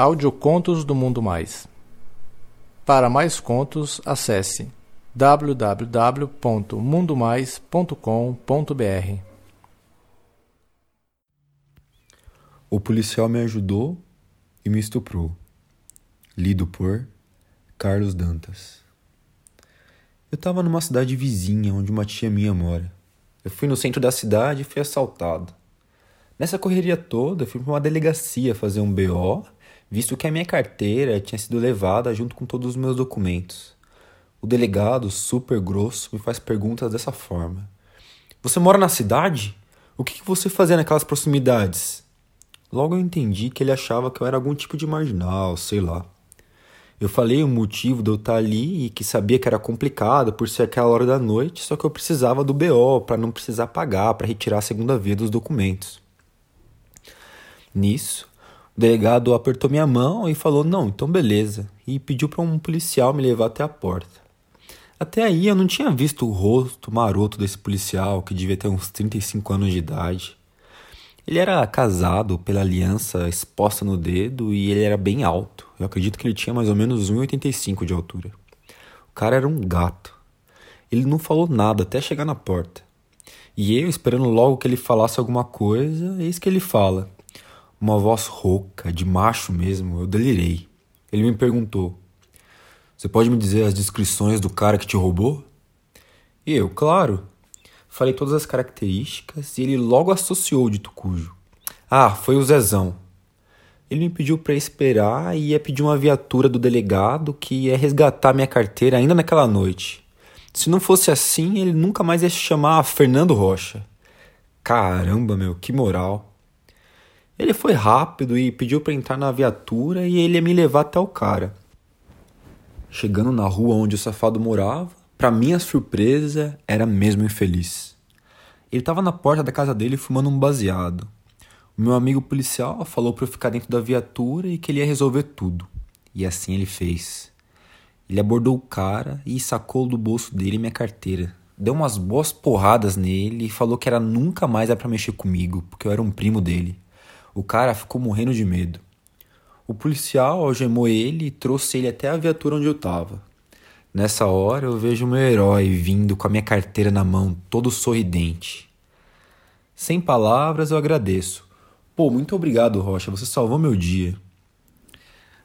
Audiocontos do Mundo Mais. Para mais contos, acesse www.mundomais.com.br. O policial me ajudou e me estuprou. Lido por Carlos Dantas. Eu estava numa cidade vizinha onde uma tia minha mora. Eu fui no centro da cidade e fui assaltado. Nessa correria toda, fui para uma delegacia fazer um BO visto que a minha carteira tinha sido levada junto com todos os meus documentos. O delegado, super grosso, me faz perguntas dessa forma: Você mora na cidade? O que você fazia naquelas proximidades? Logo eu entendi que ele achava que eu era algum tipo de marginal, sei lá. Eu falei o motivo de eu estar ali e que sabia que era complicado por ser aquela hora da noite, só que eu precisava do BO para não precisar pagar para retirar a segunda via dos documentos. Nisso, o delegado apertou minha mão e falou: Não, então beleza, e pediu para um policial me levar até a porta. Até aí eu não tinha visto o rosto maroto desse policial, que devia ter uns 35 anos de idade. Ele era casado pela aliança exposta no dedo e ele era bem alto. Eu acredito que ele tinha mais ou menos 1,85 de altura. O cara era um gato. Ele não falou nada até chegar na porta. E eu, esperando logo que ele falasse alguma coisa, eis que ele fala: uma voz rouca, de macho mesmo, eu delirei. Ele me perguntou: Você pode me dizer as descrições do cara que te roubou? E eu, claro. Falei todas as características e ele logo associou o dito cujo. Ah, foi o Zezão. Ele me pediu para esperar e ia pedir uma viatura do delegado que ia resgatar minha carteira ainda naquela noite. Se não fosse assim, ele nunca mais ia se chamar Fernando Rocha. Caramba, meu, que moral. Ele foi rápido e pediu para entrar na viatura e ele ia me levar até o cara. Chegando na rua onde o safado morava, para minha surpresa, era mesmo infeliz. Ele estava na porta da casa dele fumando um baseado. O meu amigo policial falou para eu ficar dentro da viatura e que ele ia resolver tudo. E assim ele fez. Ele abordou o cara e sacou do bolso dele minha carteira. Deu umas boas porradas nele e falou que era nunca mais era para mexer comigo, porque eu era um primo dele. O cara ficou morrendo de medo. O policial algemou ele e trouxe ele até a viatura onde eu estava. Nessa hora eu vejo meu herói vindo com a minha carteira na mão, todo sorridente. Sem palavras eu agradeço. Pô, muito obrigado, Rocha, você salvou meu dia.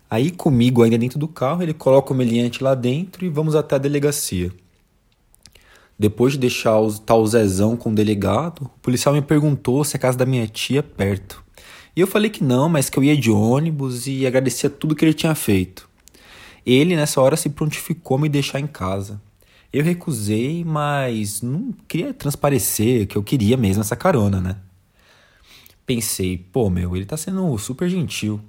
Aí comigo ainda dentro do carro, ele coloca o meliante lá dentro e vamos até a delegacia. Depois de deixar o tal Zezão com o delegado, o policial me perguntou se a casa da minha tia é perto. E eu falei que não, mas que eu ia de ônibus e agradecia tudo que ele tinha feito. Ele, nessa hora, se prontificou a me deixar em casa. Eu recusei, mas não queria transparecer que eu queria mesmo essa carona, né? Pensei, pô, meu, ele tá sendo super gentil.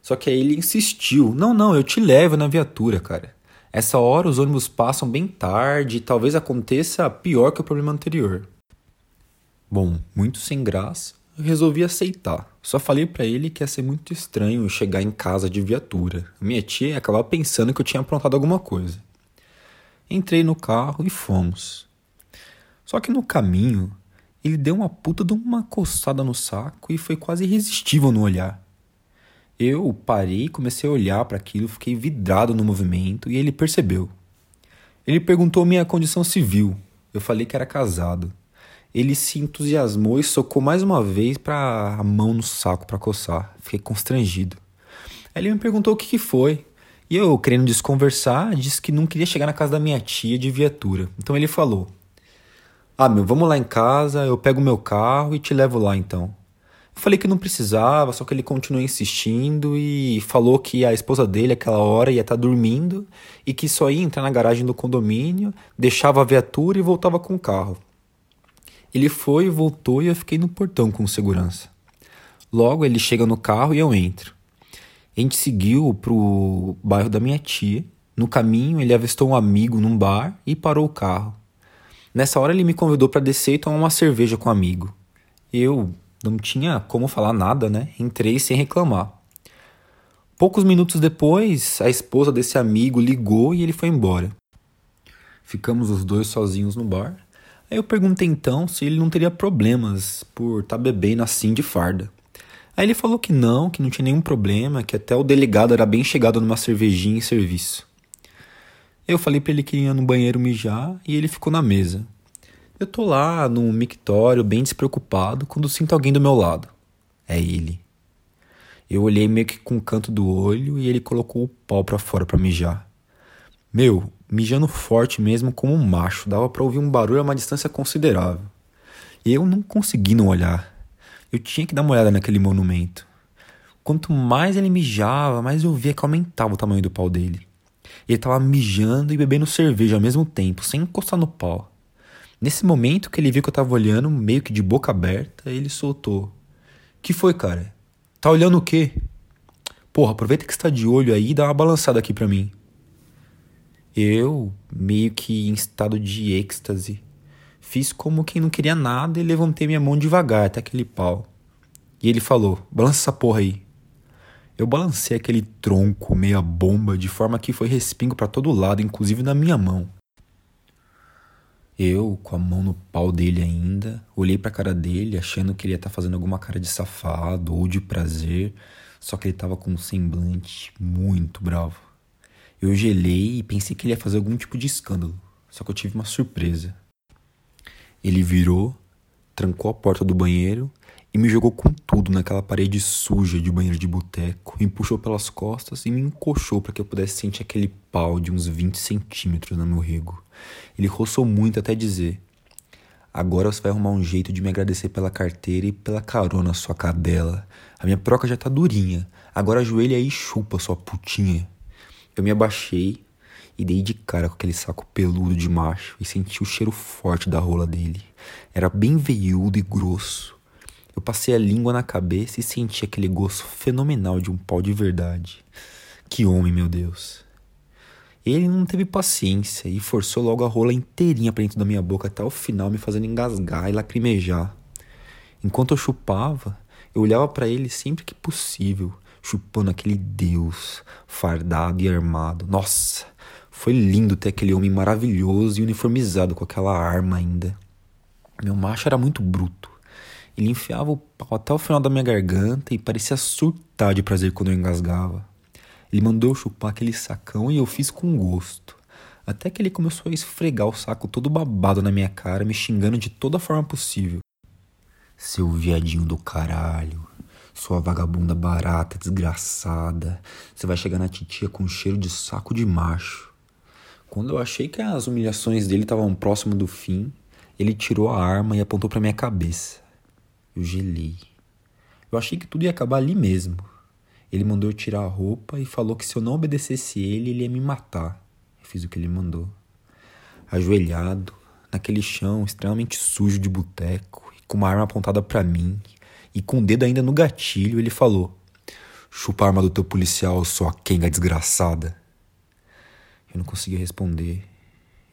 Só que aí ele insistiu: não, não, eu te levo na viatura, cara. Essa hora os ônibus passam bem tarde e talvez aconteça pior que o problema anterior. Bom, muito sem graça, resolvi aceitar. Só falei para ele que ia ser muito estranho chegar em casa de viatura. Minha tia ia acabar pensando que eu tinha aprontado alguma coisa. Entrei no carro e fomos. Só que no caminho, ele deu uma puta de uma coçada no saco e foi quase irresistível no olhar. Eu parei e comecei a olhar para aquilo, fiquei vidrado no movimento e ele percebeu. Ele perguntou minha condição civil. Eu falei que era casado ele se entusiasmou e socou mais uma vez para a mão no saco para coçar. Fiquei constrangido. Aí ele me perguntou o que, que foi. E eu, querendo desconversar, disse que não queria chegar na casa da minha tia de viatura. Então ele falou: Ah, meu, vamos lá em casa, eu pego meu carro e te levo lá então. Eu falei que não precisava, só que ele continuou insistindo e falou que a esposa dele, aquela hora, ia estar tá dormindo e que só ia entrar na garagem do condomínio, deixava a viatura e voltava com o carro. Ele foi voltou e eu fiquei no portão com segurança. Logo ele chega no carro e eu entro. A gente seguiu pro bairro da minha tia. No caminho ele avistou um amigo num bar e parou o carro. Nessa hora ele me convidou para descer e tomar uma cerveja com um amigo. Eu não tinha como falar nada, né? Entrei sem reclamar. Poucos minutos depois, a esposa desse amigo ligou e ele foi embora. Ficamos os dois sozinhos no bar. Aí eu perguntei então se ele não teria problemas por estar tá bebendo assim de farda. Aí ele falou que não, que não tinha nenhum problema, que até o delegado era bem chegado numa cervejinha em serviço. Eu falei para ele que ia no banheiro mijar e ele ficou na mesa. Eu tô lá no mictório, bem despreocupado, quando sinto alguém do meu lado. É ele. Eu olhei meio que com o canto do olho e ele colocou o pau pra fora para mijar. Meu, mijando forte mesmo como um macho, dava para ouvir um barulho a uma distância considerável. Eu não consegui não olhar. Eu tinha que dar uma olhada naquele monumento. Quanto mais ele mijava, mais eu via que aumentava o tamanho do pau dele. Ele estava mijando e bebendo cerveja ao mesmo tempo, sem encostar no pau. Nesse momento que ele viu que eu estava olhando, meio que de boca aberta, ele soltou: Que foi, cara? Tá olhando o quê? Porra, aproveita que está de olho aí e dá uma balançada aqui pra mim. Eu, meio que em estado de êxtase, Fiz como quem não queria nada e levantei minha mão devagar até aquele pau. E ele falou: balança essa porra aí. Eu balancei aquele tronco meia bomba de forma que foi respingo para todo lado, inclusive na minha mão. Eu, com a mão no pau dele ainda, olhei para a cara dele, achando que ele ia estar tá fazendo alguma cara de safado ou de prazer, só que ele estava com um semblante muito bravo. Eu gelei e pensei que ele ia fazer algum tipo de escândalo, só que eu tive uma surpresa. Ele virou, trancou a porta do banheiro e me jogou com tudo naquela parede suja de banheiro de boteco, me puxou pelas costas e me encoxou para que eu pudesse sentir aquele pau de uns 20 centímetros no meu rego. Ele roçou muito até dizer: Agora você vai arrumar um jeito de me agradecer pela carteira e pela carona, sua cadela. A minha proca já tá durinha. Agora ajoelha aí e chupa, sua putinha. Eu me abaixei, e dei de cara com aquele saco peludo de macho e senti o cheiro forte da rola dele. Era bem veiudo e grosso. Eu passei a língua na cabeça e senti aquele gosto fenomenal de um pau de verdade. Que homem, meu Deus. Ele não teve paciência e forçou logo a rola inteirinha para dentro da minha boca até o final, me fazendo engasgar e lacrimejar. Enquanto eu chupava, eu olhava para ele sempre que possível, chupando aquele Deus fardado e armado. Nossa, foi lindo ter aquele homem maravilhoso e uniformizado com aquela arma ainda. Meu macho era muito bruto. Ele enfiava o pau até o final da minha garganta e parecia surtar de prazer quando eu engasgava. Ele mandou eu chupar aquele sacão e eu fiz com gosto. Até que ele começou a esfregar o saco todo babado na minha cara, me xingando de toda forma possível. Seu viadinho do caralho, sua vagabunda barata, desgraçada, você vai chegar na titia com cheiro de saco de macho. Quando eu achei que as humilhações dele estavam próximo do fim, ele tirou a arma e apontou para minha cabeça. Eu gelei. Eu achei que tudo ia acabar ali mesmo. Ele mandou eu tirar a roupa e falou que se eu não obedecesse ele, ele ia me matar. Eu fiz o que ele mandou. Ajoelhado, naquele chão extremamente sujo de boteco, e com uma arma apontada para mim, e com o dedo ainda no gatilho, ele falou: Chupa a arma do teu policial, sua quenga desgraçada. Eu não conseguia responder.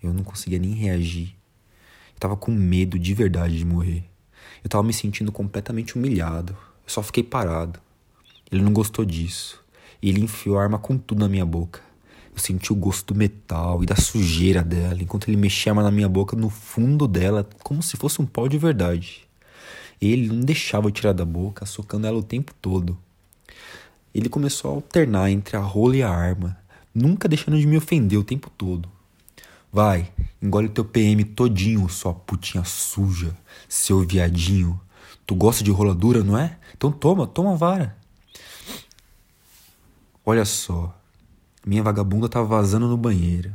Eu não conseguia nem reagir. Eu tava com medo de verdade de morrer. Eu tava me sentindo completamente humilhado. Eu só fiquei parado. Ele não gostou disso. E ele enfiou a arma com tudo na minha boca. Eu senti o gosto do metal e da sujeira dela, enquanto ele mexia a arma na minha boca, no fundo dela, como se fosse um pau de verdade. Ele não deixava eu tirar da boca, socando ela o tempo todo. Ele começou a alternar entre a rola e a arma nunca deixando de me ofender o tempo todo. Vai, engole teu PM todinho, sua putinha suja, seu viadinho. Tu gosta de roladura, não é? Então toma, toma vara. Olha só, minha vagabunda tava vazando no banheiro.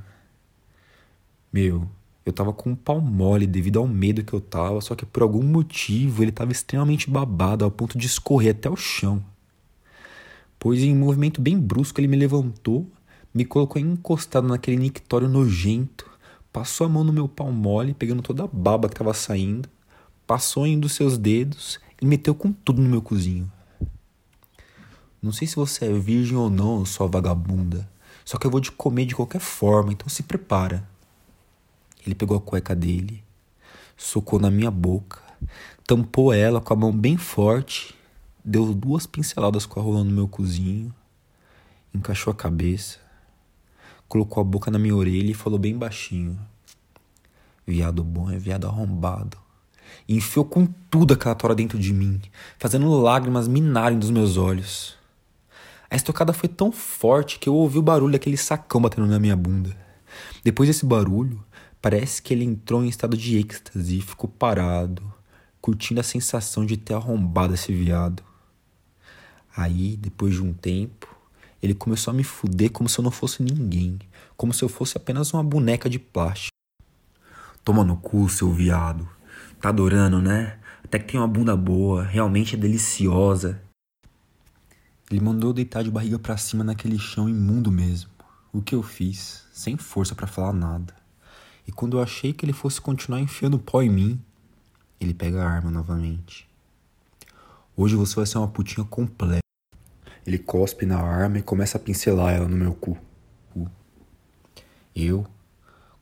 Meu, eu tava com um pau mole devido ao medo que eu tava, só que por algum motivo ele tava extremamente babado ao ponto de escorrer até o chão. Pois em um movimento bem brusco ele me levantou me colocou encostado naquele nictório nojento, passou a mão no meu pau mole, pegando toda a baba que estava saindo, passou em um dos seus dedos e meteu com tudo no meu cozinho. Não sei se você é virgem ou não, sua vagabunda, só que eu vou te comer de qualquer forma, então se prepara. Ele pegou a cueca dele, socou na minha boca, tampou ela com a mão bem forte, deu duas pinceladas com a rola no meu cozinho, encaixou a cabeça, colocou a boca na minha orelha e falou bem baixinho: Viado bom é viado arrombado. e enfiou com tudo aquela tora dentro de mim, fazendo lágrimas minarem dos meus olhos. A estocada foi tão forte que eu ouvi o barulho daquele sacão batendo na minha bunda. Depois desse barulho, parece que ele entrou em estado de êxtase e ficou parado, curtindo a sensação de ter arrombado esse viado. Aí, depois de um tempo, ele começou a me fuder como se eu não fosse ninguém, como se eu fosse apenas uma boneca de plástico. Toma no cu, seu viado. Tá adorando, né? Até que tem uma bunda boa, realmente é deliciosa. Ele mandou deitar de barriga para cima naquele chão imundo mesmo. O que eu fiz, sem força para falar nada. E quando eu achei que ele fosse continuar enfiando pó em mim, ele pega a arma novamente. Hoje você vai ser uma putinha completa. Ele cospe na arma e começa a pincelar ela no meu cu. Eu,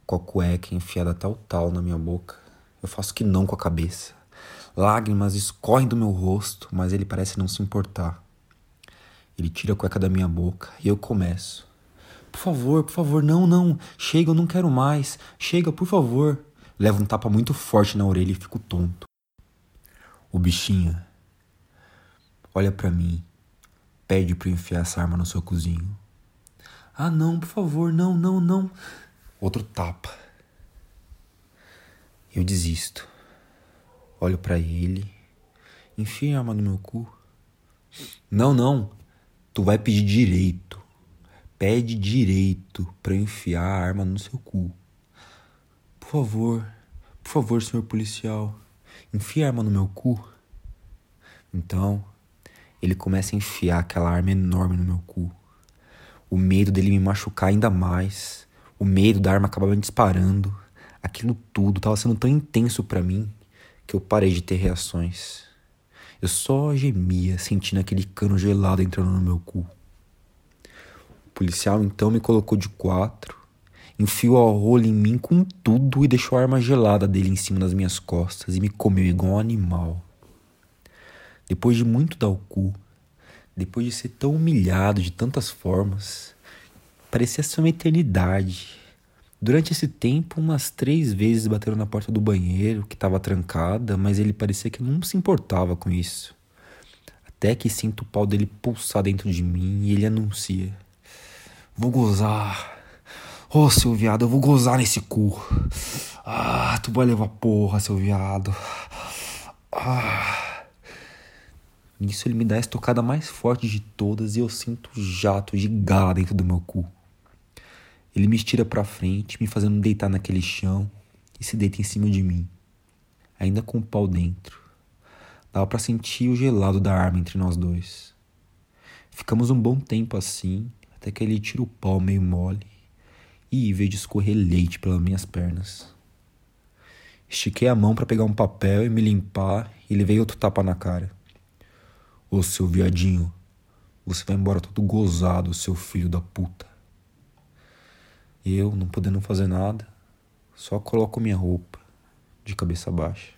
com a cueca enfiada tal tal na minha boca, eu faço que não com a cabeça. Lágrimas escorrem do meu rosto, mas ele parece não se importar. Ele tira a cueca da minha boca e eu começo. Por favor, por favor, não, não. Chega, eu não quero mais. Chega, por favor. Levo um tapa muito forte na orelha e fico tonto. O bichinho olha para mim, pede para enfiar essa arma no seu cozinho. Ah, não, por favor, não, não, não. Outro tapa. Eu desisto. Olho para ele, enfia a arma no meu cu. Não, não. Tu vai pedir direito. Pede direito para enfiar a arma no seu cu. Por favor, por favor, senhor policial, enfia a arma no meu cu. Então, ele começa a enfiar aquela arma enorme no meu cu. O medo dele me machucar ainda mais, o medo da arma acabar me disparando, aquilo tudo estava sendo tão intenso para mim que eu parei de ter reações. Eu só gemia, sentindo aquele cano gelado entrando no meu cu. Policial então me colocou de quatro, enfiou a rola em mim com tudo e deixou a arma gelada dele em cima das minhas costas e me comeu igual um animal. Depois de muito dar o cu, depois de ser tão humilhado de tantas formas, parecia ser uma eternidade. Durante esse tempo, umas três vezes bateram na porta do banheiro, que estava trancada, mas ele parecia que não se importava com isso. Até que sinto o pau dele pulsar dentro de mim e ele anuncia: Vou gozar. Ô, oh, seu viado, eu vou gozar nesse cu. Ah, tu vai levar porra, seu viado. Ah. Nisso ele me dá a estocada mais forte de todas e eu sinto jato de gala dentro do meu cu. Ele me estira para frente, me fazendo deitar naquele chão e se deita em cima de mim, ainda com o pau dentro. Dava para sentir o gelado da arma entre nós dois. Ficamos um bom tempo assim, até que ele tira o pau meio mole e veio escorrer leite pelas minhas pernas. Estiquei a mão para pegar um papel e me limpar e levei outro tapa na cara. Ô seu viadinho, você vai embora todo gozado, seu filho da puta. Eu, não podendo fazer nada, só coloco minha roupa de cabeça baixa.